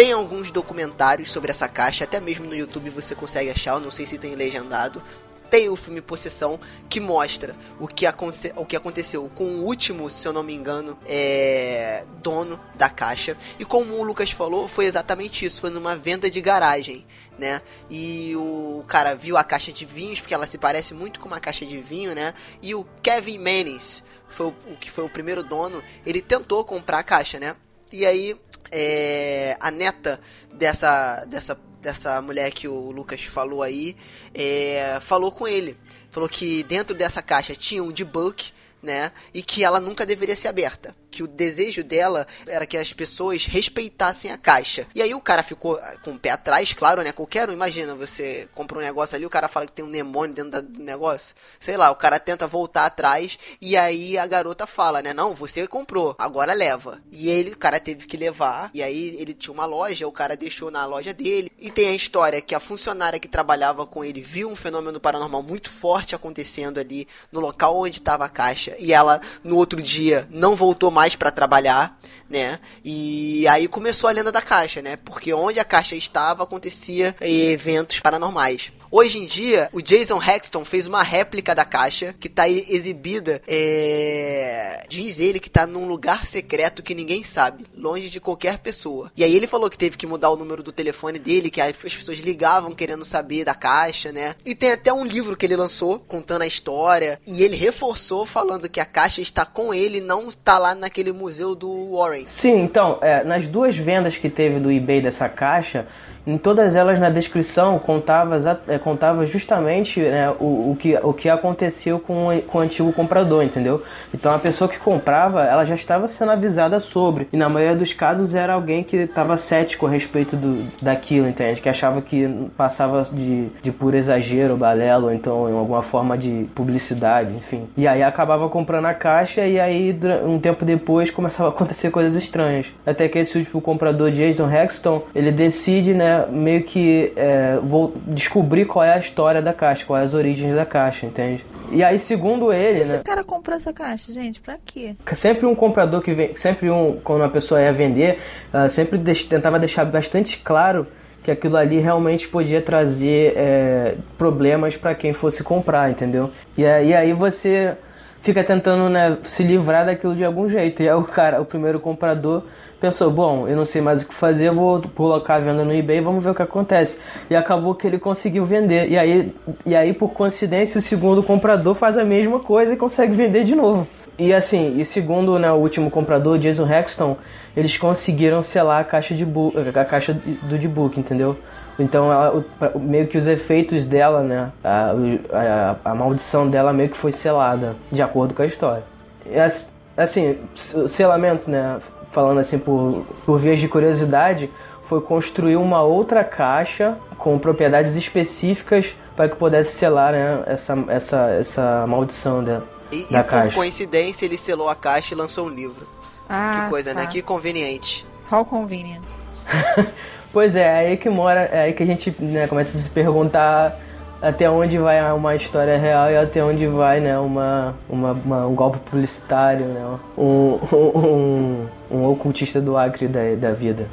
Tem alguns documentários sobre essa caixa, até mesmo no YouTube você consegue achar, eu não sei se tem legendado. Tem o filme Possessão que mostra o que, aconte- o que aconteceu com o último, se eu não me engano, é, dono da caixa. E como o Lucas falou, foi exatamente isso. Foi numa venda de garagem, né? E o cara viu a caixa de vinhos, porque ela se parece muito com uma caixa de vinho, né? E o Kevin Maynes, foi o que foi o primeiro dono, ele tentou comprar a caixa, né? E aí, é, a neta dessa, dessa, dessa mulher que o Lucas falou aí, é, falou com ele. Falou que dentro dessa caixa tinha um debug, né? E que ela nunca deveria ser aberta. Que o desejo dela era que as pessoas respeitassem a caixa. E aí o cara ficou ah, com o pé atrás, claro, né? Qualquer um, imagina, você compra um negócio ali, o cara fala que tem um demônio dentro do negócio. Sei lá, o cara tenta voltar atrás e aí a garota fala, né? Não, você comprou, agora leva. E ele, o cara teve que levar. E aí ele tinha uma loja, o cara deixou na loja dele. E tem a história que a funcionária que trabalhava com ele viu um fenômeno paranormal muito forte acontecendo ali no local onde estava a caixa. E ela, no outro dia, não voltou mais para trabalhar, né? E aí começou a lenda da caixa, né? Porque onde a caixa estava acontecia eventos paranormais. Hoje em dia, o Jason Hexton fez uma réplica da caixa que tá aí exibida. É... Diz ele que tá num lugar secreto que ninguém sabe, longe de qualquer pessoa. E aí ele falou que teve que mudar o número do telefone dele, que as pessoas ligavam querendo saber da caixa, né? E tem até um livro que ele lançou contando a história. E ele reforçou falando que a caixa está com ele, não está lá naquele museu do Warren. Sim, então, é, nas duas vendas que teve do eBay dessa caixa, em todas elas na descrição contava, é, contava justamente né, o, o, que, o que aconteceu com, o- com o antigo comprador, entendeu? Então a pessoa que comprava, ela já estava sendo avisada sobre. E na maioria dos casos era alguém que estava cético a respeito do, daquilo, entende? Que achava que passava de, de puro exagero, balela, ou então em alguma forma de publicidade, enfim. E aí acabava comprando a caixa e aí um tempo depois começava a acontecer coisas estranhas. Até que esse último comprador, Jason Hexton, ele decide, né, meio que é, vou descobrir qual é a história da caixa, quais as origens da caixa, entende? E aí, segundo ele, Esse né? cara comprou essa caixa, gente, pra quê? Sempre um comprador que vem, sempre um, quando uma pessoa ia vender, ela sempre deix- tentava deixar bastante claro que aquilo ali realmente podia trazer é, problemas para quem fosse comprar, entendeu? E aí, e aí você fica tentando né, se livrar daquilo de algum jeito. E aí o cara, o primeiro comprador, pensou, bom, eu não sei mais o que fazer, vou colocar a venda no eBay, vamos ver o que acontece. E acabou que ele conseguiu vender. E aí, e aí por coincidência, o segundo comprador faz a mesma coisa e consegue vender de novo. E assim, e segundo né, o último comprador, Jason Hexton, eles conseguiram selar a caixa de bu- a caixa do de-book, entendeu? Então, ela- o- meio que os efeitos dela, né? A, a, a maldição dela meio que foi selada, de acordo com a história. E, as- assim, selamento, né? Falando assim por, por vias de curiosidade, foi construir uma outra caixa com propriedades específicas para que pudesse selar né, essa, essa, essa maldição dela. E, e da por caixa. coincidência ele selou a caixa e lançou um livro. Ah, que coisa, tá. né? Que conveniente. How convenient. Pois é, é aí que mora, é aí que a gente né, começa a se perguntar até onde vai uma história real e até onde vai né, uma, uma, uma- um golpe publicitário, né, um, um, um ocultista do Acre da, da vida.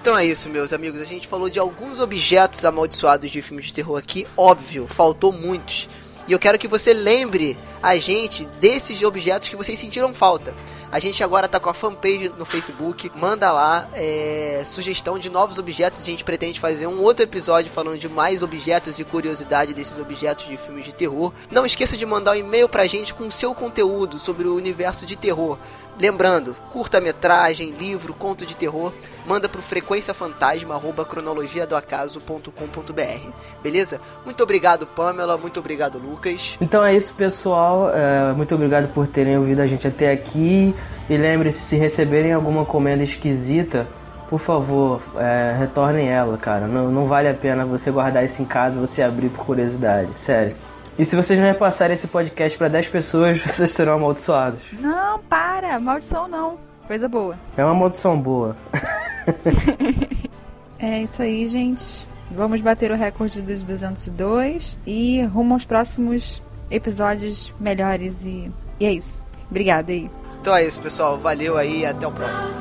Então é isso, meus amigos. A gente falou de alguns objetos amaldiçoados de filmes de terror aqui. Óbvio, faltou muitos. E eu quero que você lembre a gente desses objetos que vocês sentiram falta. A gente agora tá com a fanpage no Facebook. Manda lá é, sugestão de novos objetos. A gente pretende fazer um outro episódio falando de mais objetos e curiosidade desses objetos de filmes de terror. Não esqueça de mandar um e-mail pra gente com o seu conteúdo sobre o universo de terror. Lembrando, curta-metragem, livro, conto de terror, manda pro frequênciafantasma@cronologiadoacaso.com.br. Beleza? Muito obrigado, Pamela, muito obrigado, Lucas. Então é isso, pessoal. É, muito obrigado por terem ouvido a gente até aqui. E lembre-se, se receberem alguma comenda esquisita, por favor, é, retornem ela, cara. Não, não vale a pena você guardar isso em casa você abrir por curiosidade. Sério. E se vocês não repassarem esse podcast para 10 pessoas, vocês serão amaldiçoados. Não, para. Maldição não. Coisa boa. É uma maldição boa. É isso aí, gente. Vamos bater o recorde dos 202 e rumo aos próximos episódios melhores e, e é isso. Obrigada aí. Então é isso, pessoal. Valeu aí e até o próximo.